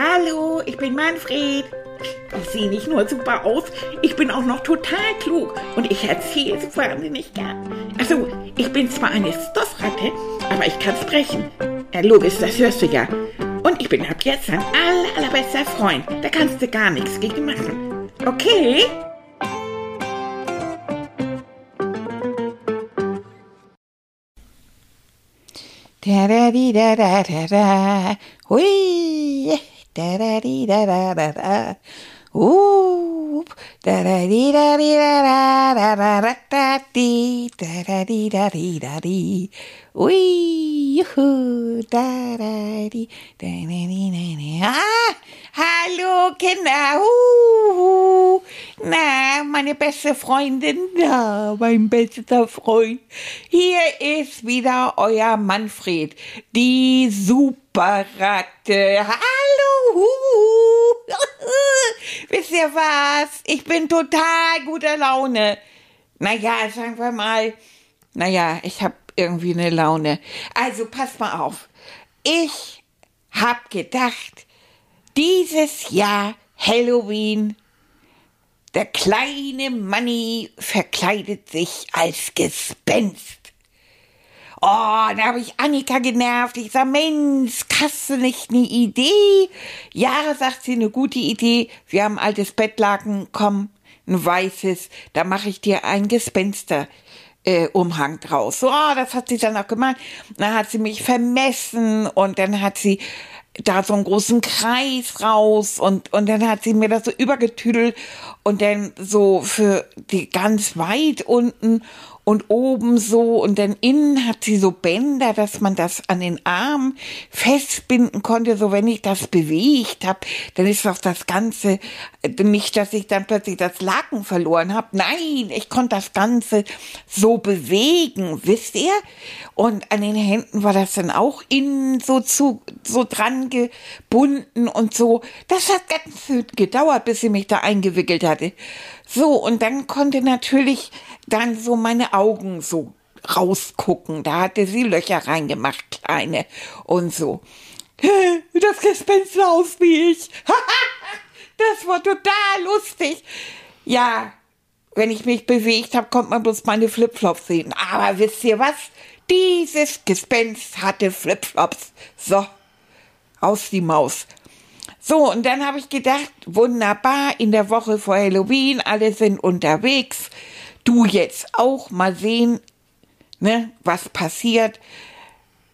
Hallo, ich bin Manfred. Ich sehe nicht nur super aus, ich bin auch noch total klug und ich erzähle es wahnsinnig gern. Also, ich bin zwar eine Stoffratte, aber ich kann sprechen. Ja, logisch, das hörst du ja. Und ich bin ab jetzt dein aller, allerbester Freund. Da kannst du gar nichts gegen machen. Okay? Da da da da da da. Hui. Da da di da da da da. Oop. Da da di da di da da da da da da di. Da da di da di da di. Ui. Juhu. Da da di. Da da di da di. Ah. Hallo Kinder. Uh. Na, meine beste Freundin. Na, mein bester Freund. Hier ist wieder euer Manfred. Die Superratte. Hallo. Wisst ihr was? Ich bin total guter Laune. Naja, sagen wir mal, naja, ich habe irgendwie eine Laune. Also passt mal auf. Ich hab gedacht, dieses Jahr Halloween, der kleine Manni verkleidet sich als Gespenst. Oh, da habe ich Annika genervt. Ich sag, Mensch, hast du nicht eine Idee? Ja, sagt sie, eine gute Idee. Wir haben altes Bettlaken, komm, ein weißes, da mache ich dir ein Gespenster. Äh, Umhang draus. So, oh, das hat sie dann auch gemacht. Dann hat sie mich vermessen und dann hat sie da so einen großen Kreis raus und, und dann hat sie mir das so übergetüdelt und dann so für die ganz weit unten und oben so und dann innen hat sie so Bänder, dass man das an den Arm festbinden konnte, so wenn ich das bewegt habe, dann ist doch das Ganze nicht, dass ich dann plötzlich das Laken verloren habe. Nein, ich konnte das Ganze so bewegen, wisst ihr? Und an den Händen war das dann auch innen so zu so dran gebunden und so. Das hat ganz schön gedauert, bis sie mich da eingewickelt hatte. So, und dann konnte natürlich dann so meine Augen so rausgucken. Da hatte sie Löcher reingemacht, kleine und so. Das Gespenst sah aus wie ich. das war total lustig. Ja, wenn ich mich bewegt habe, konnte man bloß meine Flipflops sehen. Aber wisst ihr was? Dieses Gespenst hatte Flipflops. So, aus die Maus. So, und dann habe ich gedacht, wunderbar, in der Woche vor Halloween, alle sind unterwegs. Du jetzt auch mal sehen, ne, was passiert.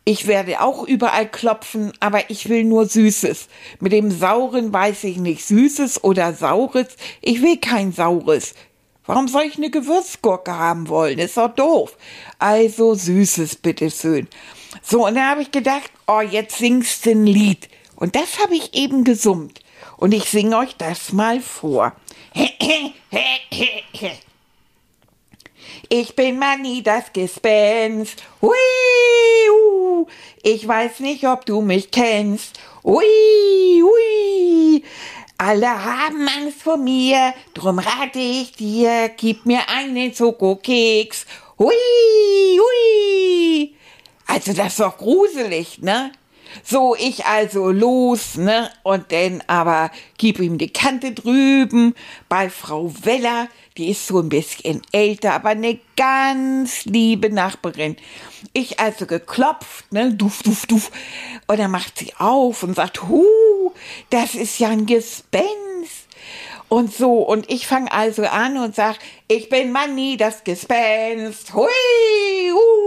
Ich werde auch überall klopfen, aber ich will nur Süßes. Mit dem Sauren weiß ich nicht, Süßes oder Saures. Ich will kein Saures. Warum soll ich eine Gewürzgurke haben wollen? Ist doch doof. Also Süßes, bitteschön. So, und dann habe ich gedacht, oh, jetzt singst du ein Lied. Und das habe ich eben gesummt. Und ich singe euch das mal vor. Ich bin Manni, das Gespenst. Hui, uh. Ich weiß nicht, ob du mich kennst. Hui, hui. Alle haben Angst vor mir, drum rate ich dir, gib mir einen Schokokeks. Hui, hui. Also das ist doch gruselig, ne? So, ich also los, ne? Und dann aber gib ihm die Kante drüben bei Frau Weller, die ist so ein bisschen älter, aber eine ganz liebe Nachbarin. Ich also geklopft, ne? Duf, duf, duf. Und dann macht sie auf und sagt, hu, das ist ja ein Gespenst. Und so, und ich fange also an und sag, ich bin Manni, das Gespenst. Hui, uh,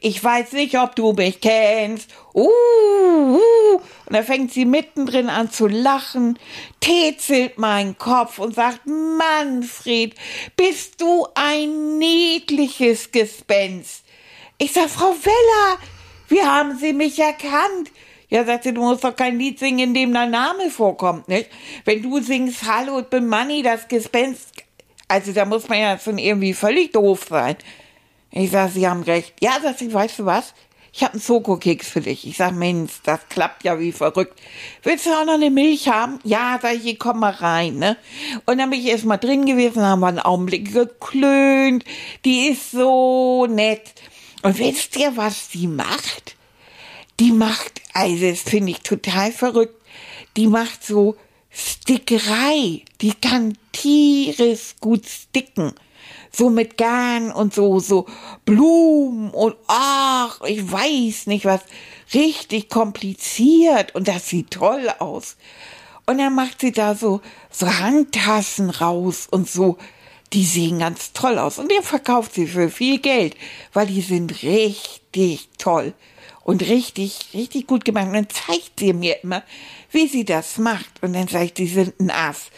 ich weiß nicht, ob du mich kennst. Uh, uh. Und da fängt sie mittendrin an zu lachen, tätselt meinen Kopf und sagt, Manfred, bist du ein niedliches Gespenst. Ich sag, Frau Weller, wie haben Sie mich erkannt? Ja, sagt sie, du musst doch kein Lied singen, in dem dein Name vorkommt, nicht? Wenn du singst, Hallo, ich bin Manni, das Gespenst, also da muss man ja schon irgendwie völlig doof sein. Ich sag, Sie haben recht. Ja, sagt sie, weißt du was? Ich habe einen Schokokeks für dich. Ich sag, Mensch, das klappt ja wie verrückt. Willst du auch noch eine Milch haben? Ja, sag ich, komm mal rein, ne? Und dann bin ich erst mal drin gewesen, haben wir einen Augenblick geklönt. Die ist so nett. Und wisst ihr, was die macht? Die macht, also das finde ich total verrückt. die macht so Stickerei. Die kann tieres gut sticken. So mit Garn und so, so Blumen und ach, ich weiß nicht was. Richtig kompliziert und das sieht toll aus. Und dann macht sie da so, so Handtassen raus und so. Die sehen ganz toll aus. Und der verkauft sie für viel Geld, weil die sind richtig toll und richtig, richtig gut gemacht. Und dann zeigt sie mir immer, wie sie das macht. Und dann sagt sie, sie sind ein Ass.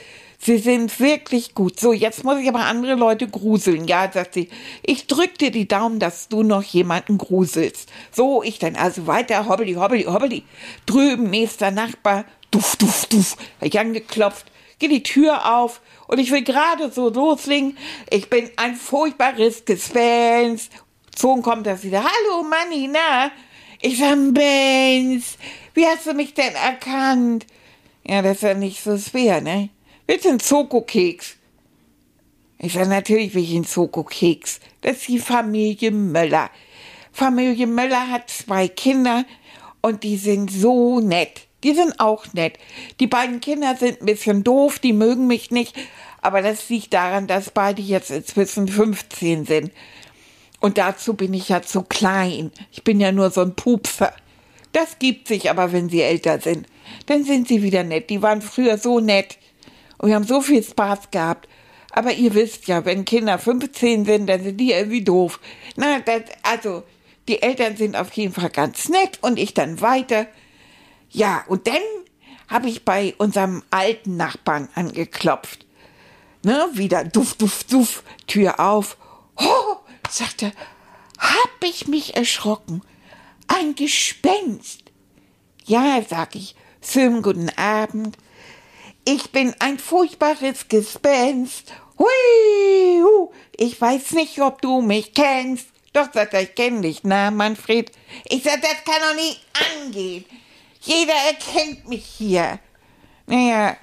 Sie sind wirklich gut. So, jetzt muss ich aber andere Leute gruseln. Ja, sagt sie, ich drück dir die Daumen, dass du noch jemanden gruselst. So, ich dann also weiter, hobbeli, hobbeli, hobbeli. Drüben, nächster Nachbar, duf, duf, duf. Hab ich angeklopft, geht die Tür auf und ich will gerade so loslegen. Ich bin ein furchtbares Gespenst. So kommt das wieder. Hallo, Manni, na? Ich sag, Benz, wie hast du mich denn erkannt? Ja, das ist ja nicht so schwer, ne? Willst du einen Zoko-Keks? Ich sag, natürlich will ich einen Zoko-Keks. Das ist die Familie Möller. Familie Möller hat zwei Kinder und die sind so nett. Die sind auch nett. Die beiden Kinder sind ein bisschen doof, die mögen mich nicht, aber das liegt daran, dass beide jetzt inzwischen 15 sind. Und dazu bin ich ja zu klein. Ich bin ja nur so ein Pupser. Das gibt sich aber, wenn sie älter sind. Dann sind sie wieder nett. Die waren früher so nett. Und wir haben so viel Spaß gehabt. Aber ihr wisst ja, wenn Kinder 15 sind, dann sind die irgendwie doof. Na, das, also, die Eltern sind auf jeden Fall ganz nett und ich dann weiter. Ja, und dann habe ich bei unserem alten Nachbarn angeklopft. Ne, wieder duff, duff, duff, Tür auf. Oh, sagte, hab ich mich erschrocken. Ein Gespenst. Ja, sag ich, schönen guten Abend. Ich bin ein furchtbares Gespenst. Hui, hu. ich weiß nicht, ob du mich kennst. Doch, sagt er, ich kenn dich, na, Manfred? Ich sag, das kann doch nicht angehen. Jeder erkennt mich hier. Naja,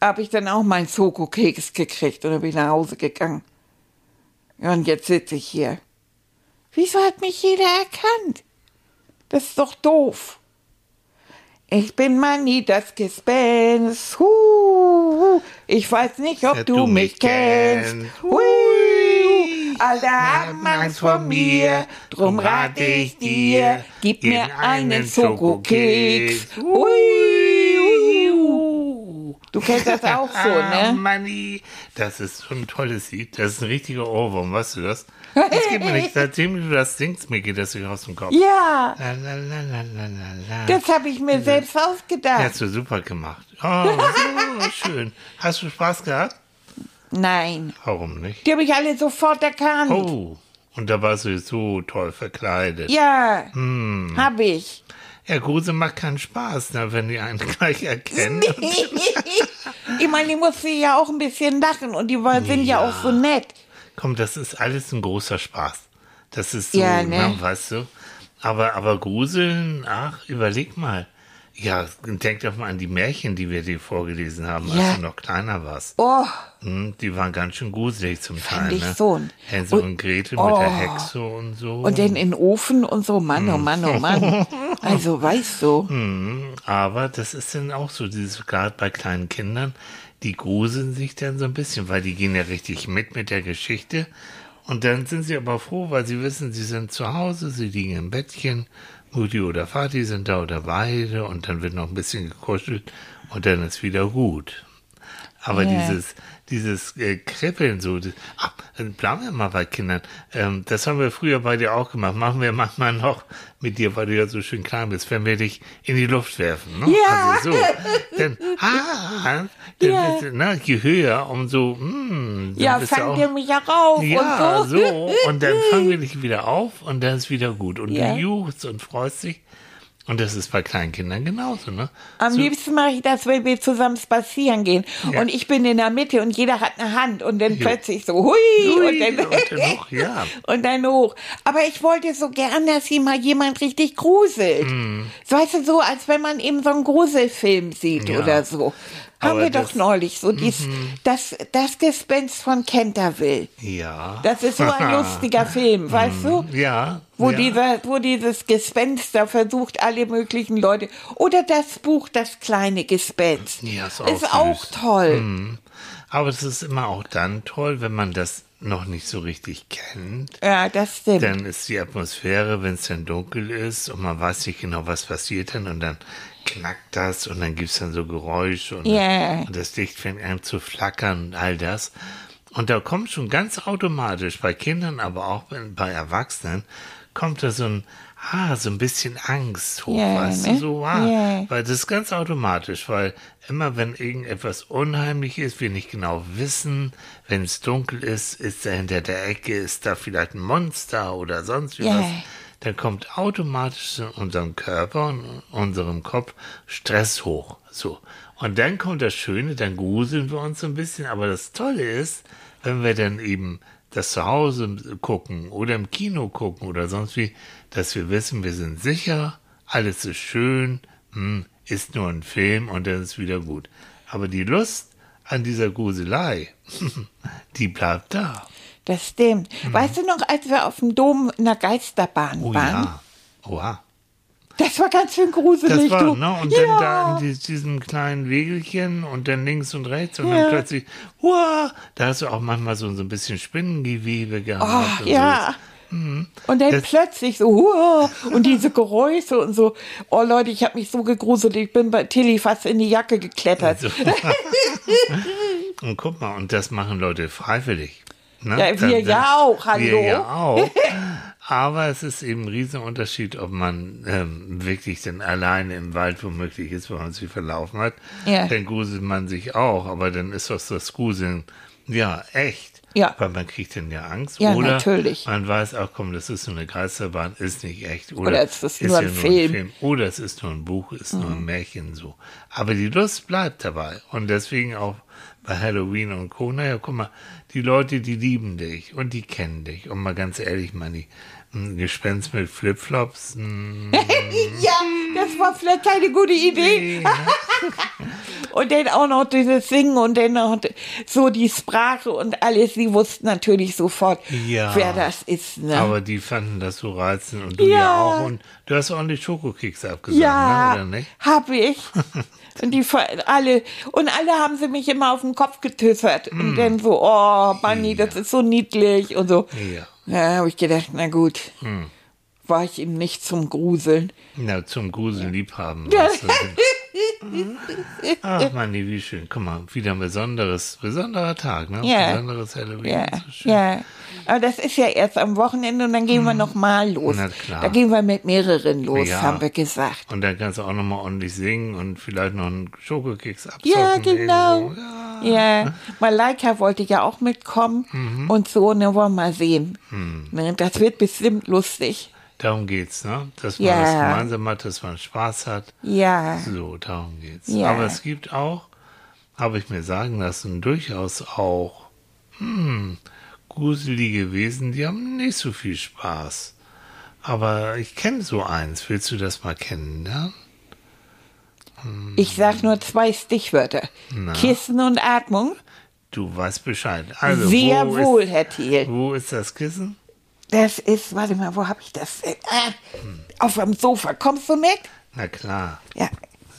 hab ich dann auch meinen Soko-Keks gekriegt und dann bin nach Hause gegangen. Und jetzt sitze ich hier. Wieso hat mich jeder erkannt? Das ist doch doof. Ich bin Manni, das Gespenst. Huh, ich weiß nicht, ob Ja, du, mich kennst. Hui, alle haben Angst vor mir, drum rate ich dir, gib mir einen Schokokeks. Hui, du kennst das auch so, Ah, ne? Manni, das ist schon ein tolles Lied. Das ist ein richtiger Ohrwurm, weißt du das? Das geht mir nicht. Seitdem du das singst, mir geht das nicht aus dem Kopf. Ja, La, la, la, das habe ich mir selbst Ja, ausgedacht. hast du super gemacht. Oh, so schön. Hast du Spaß gehabt? Nein, Warum nicht? die habe ich alle sofort erkannt. Oh, und da warst du so toll verkleidet. Ja, Hm. habe ich. Ja, Grusel macht keinen Spaß, ne, wenn die einen gleich erkennen. ich meine, die musste ja auch ein bisschen lachen und die sind ja. Ja. auch so nett. Komm, das ist alles ein großer Spaß. Das ist so, Ja, ne? ne, weißt du. Aber, aber Gruseln, ach, überleg mal. Ja, denk doch mal an die Märchen, die wir dir vorgelesen haben, Ja. als du noch kleiner warst. Oh, Hm, die waren ganz schön gruselig zum Teil, ich ne? schon. Hänsel und, Und- Gretel mit oh. der Hexe und so. und dann in den Ofen und so, Mann, Hm. oh Mann, oh Mann. Also, weißt du. Mhm, aber das ist dann auch so, dieses gerade bei kleinen Kindern, die gruseln sich dann so ein bisschen, weil die gehen ja richtig mit mit der Geschichte. Und dann sind sie aber froh, weil sie wissen, sie sind zu Hause, sie liegen im Bettchen, Mutti oder Vati sind da oder beide und dann wird noch ein bisschen gekuschelt und dann ist wieder gut. Aber Ja. dieses, dieses äh, Kribbeln so, das, ach, dann bleiben wir mal bei Kindern. Ähm, das haben wir früher bei dir auch gemacht. Machen wir manchmal noch mit dir, weil du ja so schön klein bist, wenn wir dich in die Luft werfen. Ne? Ja. Also so. Dann, ah, dann Ja. du, ne, je höher, umso, hm, dann Ja, fangt auch, ihr mich ja rauf ja, und so. so. Und dann fangen wir dich wieder auf und dann ist wieder gut. Und Ja. du juchst und freust dich. Und das ist bei kleinen Kindern genauso, ne? Am so, liebsten mache ich das, wenn wir zusammen spazieren gehen. Ja. Und ich bin in der Mitte und jeder hat eine Hand und dann Jo. plötzlich so, hui, Hui, und dann, und dann hoch, ja. und dann hoch. Aber ich wollte so gern, dass hier mal jemand richtig gruselt. Mhm. So, Weißt du, so als wenn man eben so einen Gruselfilm sieht Ja. oder so. Haben wir Mhm. doch neulich so dies, das, das Gespenst von Canterville. Ja. Das ist so ein lustiger Film, weißt du? Ja. Wo, ja. dieser, wo dieses Gespenst da versucht, alle möglichen Leute. Oder das Buch Das kleine Gespenst. Ja, ist auch ist auch toll. Aber es ist immer auch dann toll, wenn man das noch nicht so richtig kennt. Ja, das stimmt. Dann ist die Atmosphäre, wenn es dann dunkel ist und man weiß nicht genau, was passiert dann und dann knackt das und dann gibt es dann so Geräusche und, Ja. und das Licht fängt an zu flackern und all das. Und da kommt schon ganz automatisch bei Kindern, aber auch bei Erwachsenen, kommt da so ein, ah, so ein bisschen Angst hoch, Ja, weißt ne? du, so, ah, Ja. weil das ist ganz automatisch, weil immer wenn irgendetwas unheimlich ist, wir nicht genau wissen, wenn es dunkel ist, ist da hinter der Ecke, ist da vielleicht ein Monster oder sonst wie Ja. was, dann kommt automatisch in unserem Körper und unserem Kopf Stress hoch. So. Und dann kommt das Schöne, dann gruseln wir uns so ein bisschen, aber das Tolle ist, wenn wir dann eben das zu Hause gucken oder im Kino gucken oder sonst wie, dass wir wissen, wir sind sicher, alles ist schön, hm, ist nur ein Film und dann ist wieder gut. Aber die Lust an dieser Gruselei, die bleibt da. Das stimmt. Weißt du noch, als wir auf dem Dom in der Geisterbahn Mhm. Oh waren? ja. Oha. Das war ganz schön gruselig. Das war, ne? Und ja. dann da in die- diesem kleinen Wegelchen und dann links und rechts und Ja. dann plötzlich, wow, da hast du auch manchmal so, so ein bisschen Spinnengewebe gehabt. Oh, ja. Mhm. Und dann Das- plötzlich so, huah, und diese Geräusche und so. Oh Leute, ich habe mich so gegruselt, ich bin bei Tilly fast in die Jacke geklettert. So. und guck mal, und das machen Leute freiwillig. Ne? Ja, wir ja auch, hallo. Wir ja auch. Aber es ist eben ein Riesenunterschied, ob man ähm, wirklich dann alleine im Wald womöglich ist, wenn man sich verlaufen hat. Ja. Dann gruselt man sich auch, aber dann ist doch das Gruseln, ja, echt. Ja. Weil man kriegt dann ja Angst. Ja, oder natürlich. man weiß auch, komm, das ist so eine Geisterbahn, ist nicht echt. Oder, Oder es ist nur ein Film. Oder es ist nur ein Buch, ist nur Mhm. ein Märchen so. Aber die Lust bleibt dabei. Und deswegen auch bei Halloween und Co. Naja, guck mal, die Leute, die lieben dich und die kennen dich. Und mal ganz ehrlich, man, die ein Gespenst mit Flipflops, mm, Ja, das war vielleicht keine gute Idee. Und dann auch noch dieses Singen und dann noch so die Sprache und alles. Sie wussten natürlich sofort, Ja. wer das ist. Ne? aber die fanden das so reizend und du Ja. ja, auch. Und du hast ordentlich Schokokekse abgesagt, ja, ne, oder nicht? hab ich. Und die alle und alle haben sie mich immer auf den Kopf getüffert und dann so, oh, Bunny, das ist so niedlich und so. Ja. Ja, habe ich gedacht, na gut, war ich ihm nicht zum Gruseln. Na, zum Gruseln liebhaben. Ach, Manni, wie schön. Guck mal, wieder ein besonderes, besonderer Tag, ne? Ja. Besonderes Halloween. Ja, so schön. ja. Aber das ist ja erst am Wochenende und dann gehen wir noch mal los. Na klar. Da gehen wir mit mehreren los, Ja. haben wir gesagt. Und dann kannst du auch nochmal ordentlich singen und vielleicht noch einen Schokokeks abzocken. Ja, genau. Ja. Ja, Malaika wollte ja auch mitkommen Mhm. und so, ne, wollen wir mal sehen. Ne, das wird bestimmt lustig. Darum geht's, ne? Dass man Ja. das gemeinsam hat, dass man Spaß hat. Ja, So, darum geht's. Ja. Aber es gibt auch, habe ich mir sagen lassen, durchaus auch hm, gruselige Wesen, die haben nicht so viel Spaß. Aber ich kenne so eins. Willst du das mal kennen, ja? ich sag nur zwei Stichwörter. Na. Kissen und Atmung. Du weißt Bescheid. Also, Sehr wo wohl, Ist, Herr Thiel. wo ist das Kissen? Das ist, warte mal, wo habe ich das? denn? Ah, auf dem Sofa. Kommst du mit? Na klar. Ja.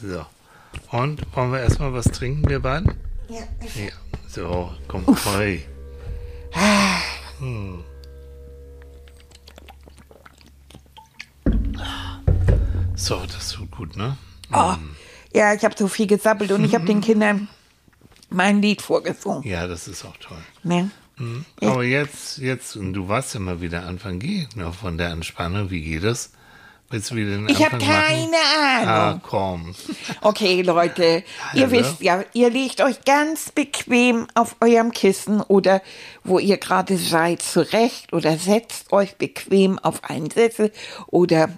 So. Und wollen wir erstmal was trinken, wir beiden? ja. Ja. So, komm, hey. Hm. So, das tut gut, ne? Oh, ja, ich habe so viel gesappelt und ich habe den Kindern mein Lied vorgesungen. Ja, das ist auch toll. Ne? Aber jetzt, jetzt, und du warst ja mal wieder Anfang G, ne, von der Entspannung. Wie geht es? Willst du wieder den Ich habe Anfang machen? keine Ah, Ahnung. komm. Okay, Leute, ihr Hallo? wisst ja, ihr legt euch ganz bequem auf eurem Kissen oder wo ihr gerade seid zurecht oder setzt euch bequem auf einen Sessel oder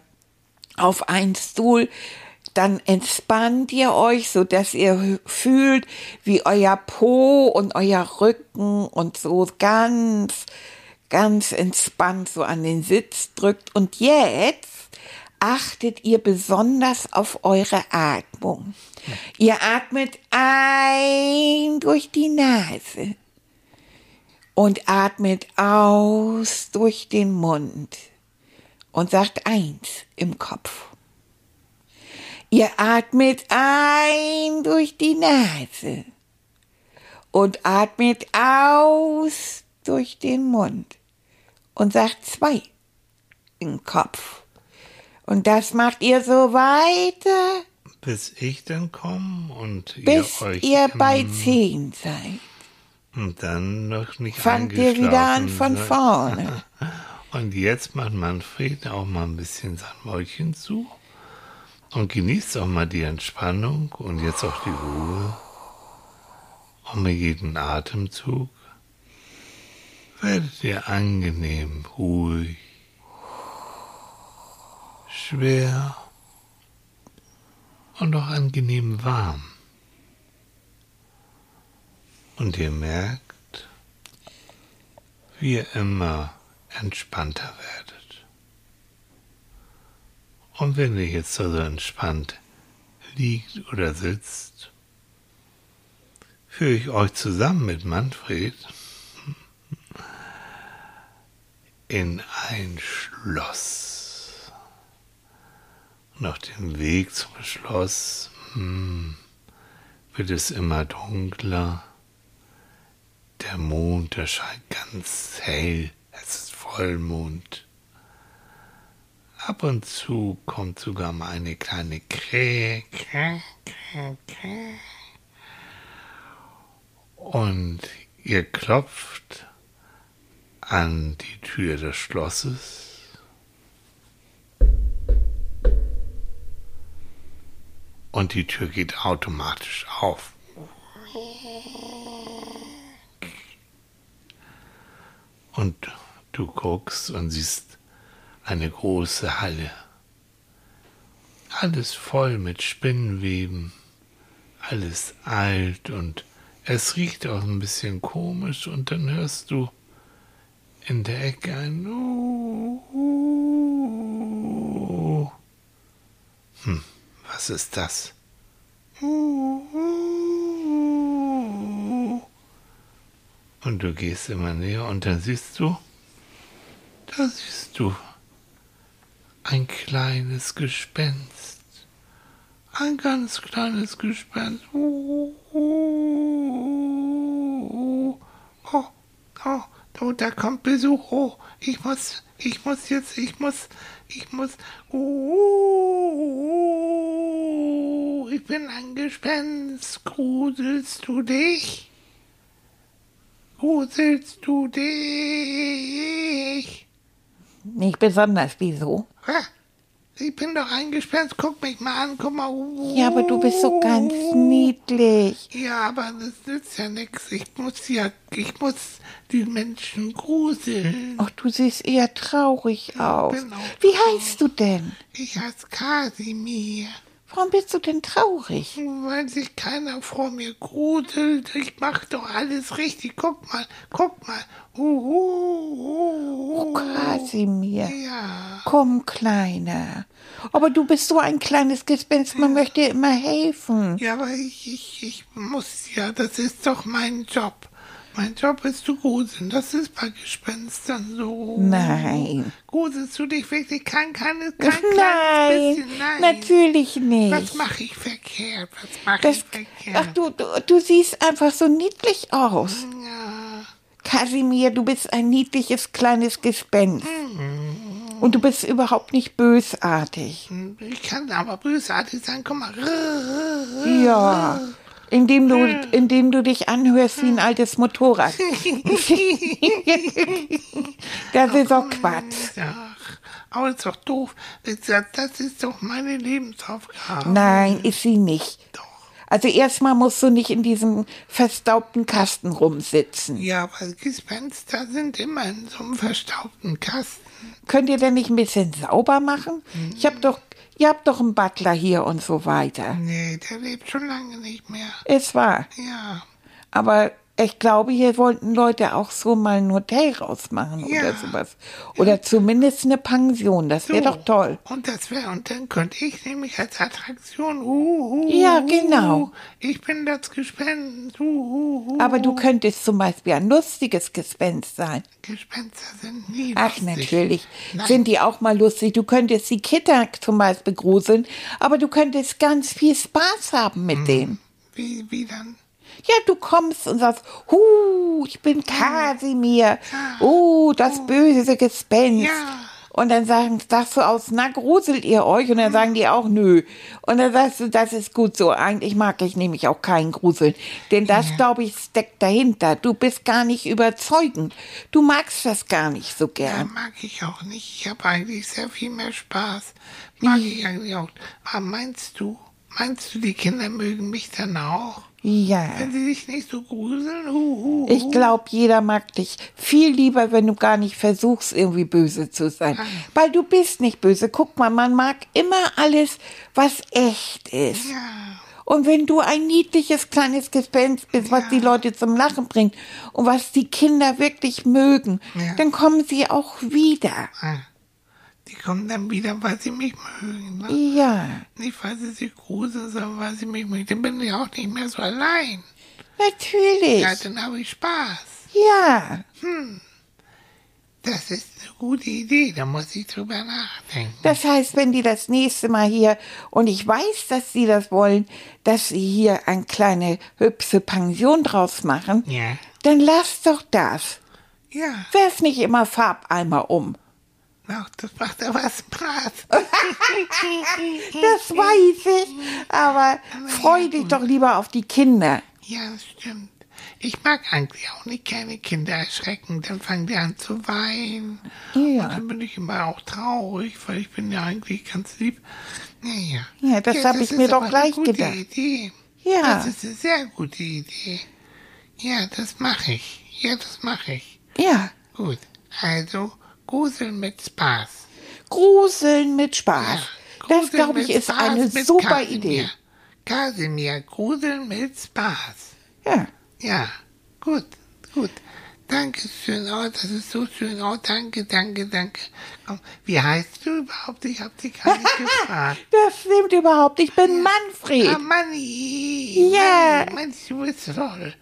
auf einen Stuhl. Dann entspannt ihr euch, so dass ihr fühlt, wie euer Po und euer Rücken und so ganz, ganz entspannt so an den Sitz drückt. Und jetzt achtet ihr besonders auf eure Atmung. Ihr atmet ein durch die Nase und atmet aus durch den Mund und sagt eins im Kopf. Ihr atmet ein durch die Nase und atmet aus durch den Mund und sagt zwei im Kopf. Und das macht ihr so weiter, Bis ich dann komme und bis ihr euch ihr bei zehn seid. und dann noch nicht Fangt ihr wieder an von seid. vorne. Und jetzt macht Manfred auch mal ein bisschen sein Mäulchen zu und genießt auch mal die Entspannung und jetzt auch die Ruhe. Und mit jedem Atemzug werdet ihr angenehm ruhig, schwer und auch angenehm warm. Und ihr merkt, wie ihr immer entspannter werdet. Und wenn ihr jetzt so entspannt liegt oder sitzt, führe ich euch zusammen mit Manfred in ein Schloss. Und auf dem Weg zum Schloss hm, wird es immer dunkler. Der Mond erscheint ganz hell. Es ist Vollmond. Ab und zu kommt sogar mal eine kleine Krähe. Krä, krä, krä. Und ihr klopft an die Tür des Schlosses. Und die Tür geht automatisch auf. Und du guckst und siehst eine große Halle. Alles voll mit Spinnenweben, alles alt und es riecht auch ein bisschen komisch und dann hörst du in der Ecke ein. Hm, was ist das? Und du gehst immer näher und dann siehst du, da siehst du ein kleines Gespenst. Ein ganz kleines Gespenst. Uh, uh, oh, oh, oh, da kommt Besuch. Oh, ich muss, ich muss jetzt, ich muss, ich muss. Uh, ich bin ein Gespenst. Gruselst du dich? Gruselst du dich? Nicht besonders, wieso? Ich bin doch ein Gespenst. Guck mich mal an. Guck mal. Uh, Ja, aber du bist so ganz niedlich. Ja, aber das nützt ja nichts. Ich muss ja, ich muss die Menschen gruseln. Ach, du siehst eher traurig aus. Wie heißt du denn? Ich heiße Kasimir. Warum bist du denn traurig? Weil sich keiner vor mir gruselt. Ich mach doch alles richtig. Guck mal, guck mal. Uh, uh, uh, Oh, Kasimir. Ja. Komm, Kleiner. Aber du bist so ein kleines Gespenst, man möchte dir immer helfen. Ja, aber ich, ich, ich muss ja, das ist doch mein Job. Mein Job ist zu gruseln. Das ist bei Gespenstern so. Nein. Gruselst du dich wirklich kein, kein kleines Nein, bisschen? Nein. natürlich nicht. Was mache ich verkehrt? Was mache ich verkehrt? ach, du, du, du siehst einfach so niedlich aus. Ja. Kasimir, du bist ein niedliches kleines Gespenst. Und du bist überhaupt nicht bösartig. Ich kann aber bösartig sein. Guck mal. Ja. Indem du, indem du dich anhörst wie ein altes Motorrad. Das ist doch Quatsch. Ach, aber ist doch doof. Das ist doch meine Lebensaufgabe. Nein, ist sie nicht. Doch. Also erstmal musst du nicht in diesem verstaubten Kasten rumsitzen. Ja, aber Gespenster sind immer in so einem verstaubten Kasten. Könnt ihr denn nicht ein bisschen sauber machen? Ich hab doch, ihr habt doch einen Butler hier und so weiter. Nee, der lebt schon lange nicht mehr. Es war. Ja. Aber Ich glaube, hier wollten Leute auch so mal ein Hotel rausmachen Ja. oder sowas. Oder zumindest eine Pension. Das wäre So. doch toll. Und das wäre, und dann könnte ich nämlich als Attraktion, uh, uh, Ja, uh, genau. Ich bin das Gespenst, uh, uh, uh, Aber du könntest zum Beispiel ein lustiges Gespenst sein. Gespenster sind nie Ach, lustig. natürlich. Nein. Sind die auch mal lustig. Du könntest die Kinder zum Beispiel gruseln, aber du könntest ganz viel Spaß haben mit denen. Wie, wie dann? Ja, du kommst und sagst, hu, ich bin Kasimir. Oh, das böse Gespenst. Ja. Und dann sagen, sagst du aus, na, gruselt ihr euch? Und dann sagen die auch, nö. Und dann sagst du, das ist gut so. Eigentlich mag ich nämlich auch keinen Gruseln. Denn das, glaube ich, steckt dahinter. Du bist gar nicht überzeugend. Du magst das gar nicht so Ja, gern. mag ich auch nicht. Ich habe eigentlich sehr viel mehr Spaß. Mag Mhm. ich eigentlich auch. Aber meinst du, meinst du, die Kinder mögen mich dann auch? Ja. Wenn sie sich nicht so gruseln? Uh, uh, Ich uh. glaube, jeder mag dich viel lieber, wenn du gar nicht versuchst, irgendwie böse zu sein. Weil du bist nicht böse. Guck mal, man mag immer alles, was echt ist. Ja. Und wenn du ein niedliches kleines Gespenst bist, was die Leute zum Lachen bringt und was die Kinder wirklich mögen, Ja. dann kommen sie auch wieder. Ah. Die kommen dann wieder, weil sie mich mögen. Ne? Ja, Nicht, weil sie sich gruseln, sondern weil sie mich mögen. Dann bin ich auch nicht mehr so allein. natürlich. Ja, dann habe ich Spaß. Ja, Das ist eine gute Idee. Da muss ich drüber nachdenken. das heißt, wenn die das nächste Mal hier, und ich weiß, dass sie das wollen, dass sie hier eine kleine hübsche Pension draus machen, Ja. dann lass doch das. Ja. Werf nicht immer Farbeimer um. Ach, das macht aber Spaß. Das weiß ich. Aber freu dich doch lieber auf die Kinder. Ja, das stimmt. Ich mag eigentlich auch nicht keine Kinder erschrecken. Dann fangen die an zu weinen. Ja. Und dann bin ich immer auch traurig, weil ich bin ja eigentlich ganz lieb. Naja. Ja, das hab ich mir doch gleich eine gute gedacht. Idee. Ja. Das ist eine sehr gute Idee. Ja, das mache ich. Ja, das mache ich. Ja. Gut. Also, Gruseln mit Spaß. Gruseln mit Spaß. das, Gruseln glaube ich, ist Spaß eine super Kasimir. Idee. Kasimir, Gruseln mit Spaß. Ja. Ja, gut, gut. Danke schön, oh, das ist so schön. Oh, danke, danke, danke. Komm, wie heißt du überhaupt? Ich hab dich gar nicht gefragt. Das stimmt überhaupt. Ich bin Manfred. Ah, Manni. Ja. Manni, Manni, du bist toll.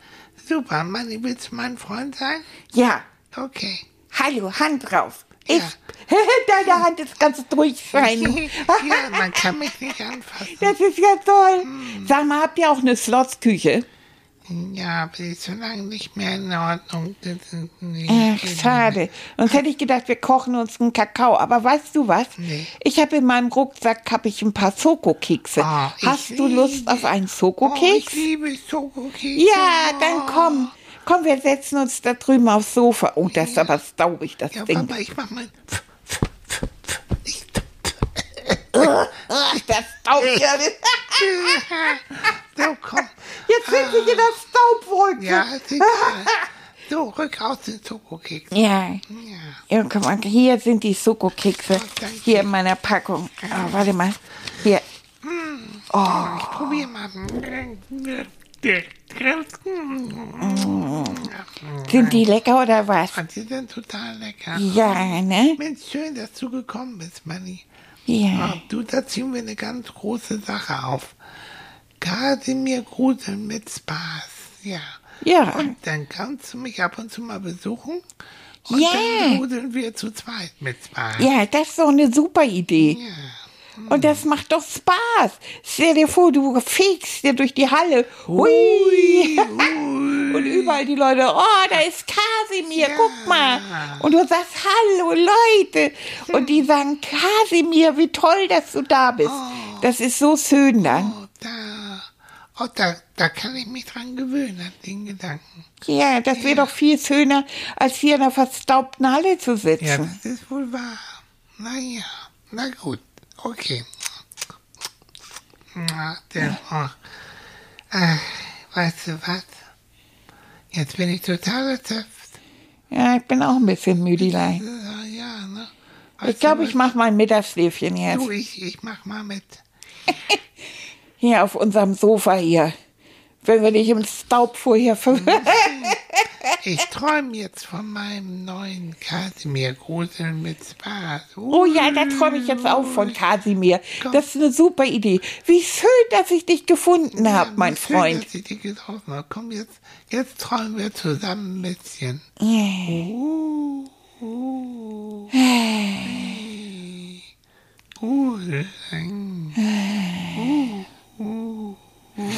Super, Manni, willst du mein Freund sein? Ja. Okay. Hallo, Hand drauf. Ich. Ja. Deine Hand ist ganz durchscheinen. ja, man kann mich nicht anfassen. Das ist ja toll. Hm. Sag mal, habt ihr auch eine Slotsküche? Ja, aber die ist so lange nicht mehr in Ordnung. Das ist nicht- Ach, schade. Sonst hätte ich gedacht, wir kochen uns einen Kakao. Aber weißt du was? Nee. Ich habe in meinem Rucksack hab ich ein paar Schokokekse. Ah, ich Hast du Lust auf einen Oh, Schokokeks? ich liebe Schokokekse. ja, dann Oh. komm. Komm, wir setzen uns da drüben aufs Sofa. Oh, das ist aber staubig, das Ja, Ding. Papa, ich mach mal. Ich, Ach, das staubt ja. so, komm. Jetzt sind wir in der Staubwolke. Ja, egal. So, rück aus den Schokokeks. Ja. Ja. Ja, guck mal, hier sind die Schokokekse. Oh. Hier in meiner Packung. Ah, warte mal. Hier. Ich probier mal. Sind die lecker oder was? Die sind total lecker. Ja, ne? Mensch, schön, dass du gekommen bist, Manni. Ja. Ah, du, da ziehen wir eine ganz große Sache auf. Kasimir Gruseln mit Spaß. Ja. Ja. Und dann kannst du mich ab und zu mal besuchen. Und Ja. dann gruseln wir zu zweit mit Spaß. Ja, das ist doch eine super Idee. Ja. Und das macht doch Spaß. Stell dir vor, du fegst dir durch die Halle. Hui. Und überall die Leute, oh, da ist Kasimir, Ja. guck mal. Und du sagst, hallo Leute. Und die sagen, Kasimir, wie toll, dass du da bist. Das ist so schön dann. Oh, da. Oh, da, da kann ich mich dran gewöhnen, an den Gedanken. Ja, das wäre doch viel schöner, als hier in einer verstaubten Halle zu sitzen. Ja, das ist wohl wahr. Na ja, na gut, okay. Na, der, oh. äh, weißt du was? Jetzt bin ich total erschöpft. Ja, ich bin auch ein bisschen müdelein. Äh, Ja, ne? Ich Weißt glaube, du ich mache mein Mittagsschläfchen was? jetzt. Du, ich, ich mach mal mit. Hier auf unserem Sofa hier. Wenn wir nicht im Staub vorher ver ich träume jetzt von meinem neuen Kasimir-Grusel mit Spaß. Oh, oh ja, da träume ich jetzt auch von Kasimir. Komm. Das ist eine super Idee. Wie schön, dass ich dich gefunden ja, habe, mein schön, Freund. Dass ich dich getroffen habe. Komm, jetzt, jetzt träumen wir zusammen ein bisschen. Yeah. Oh, oh. Hey. Grusel. Hey. Oh, oh, oh.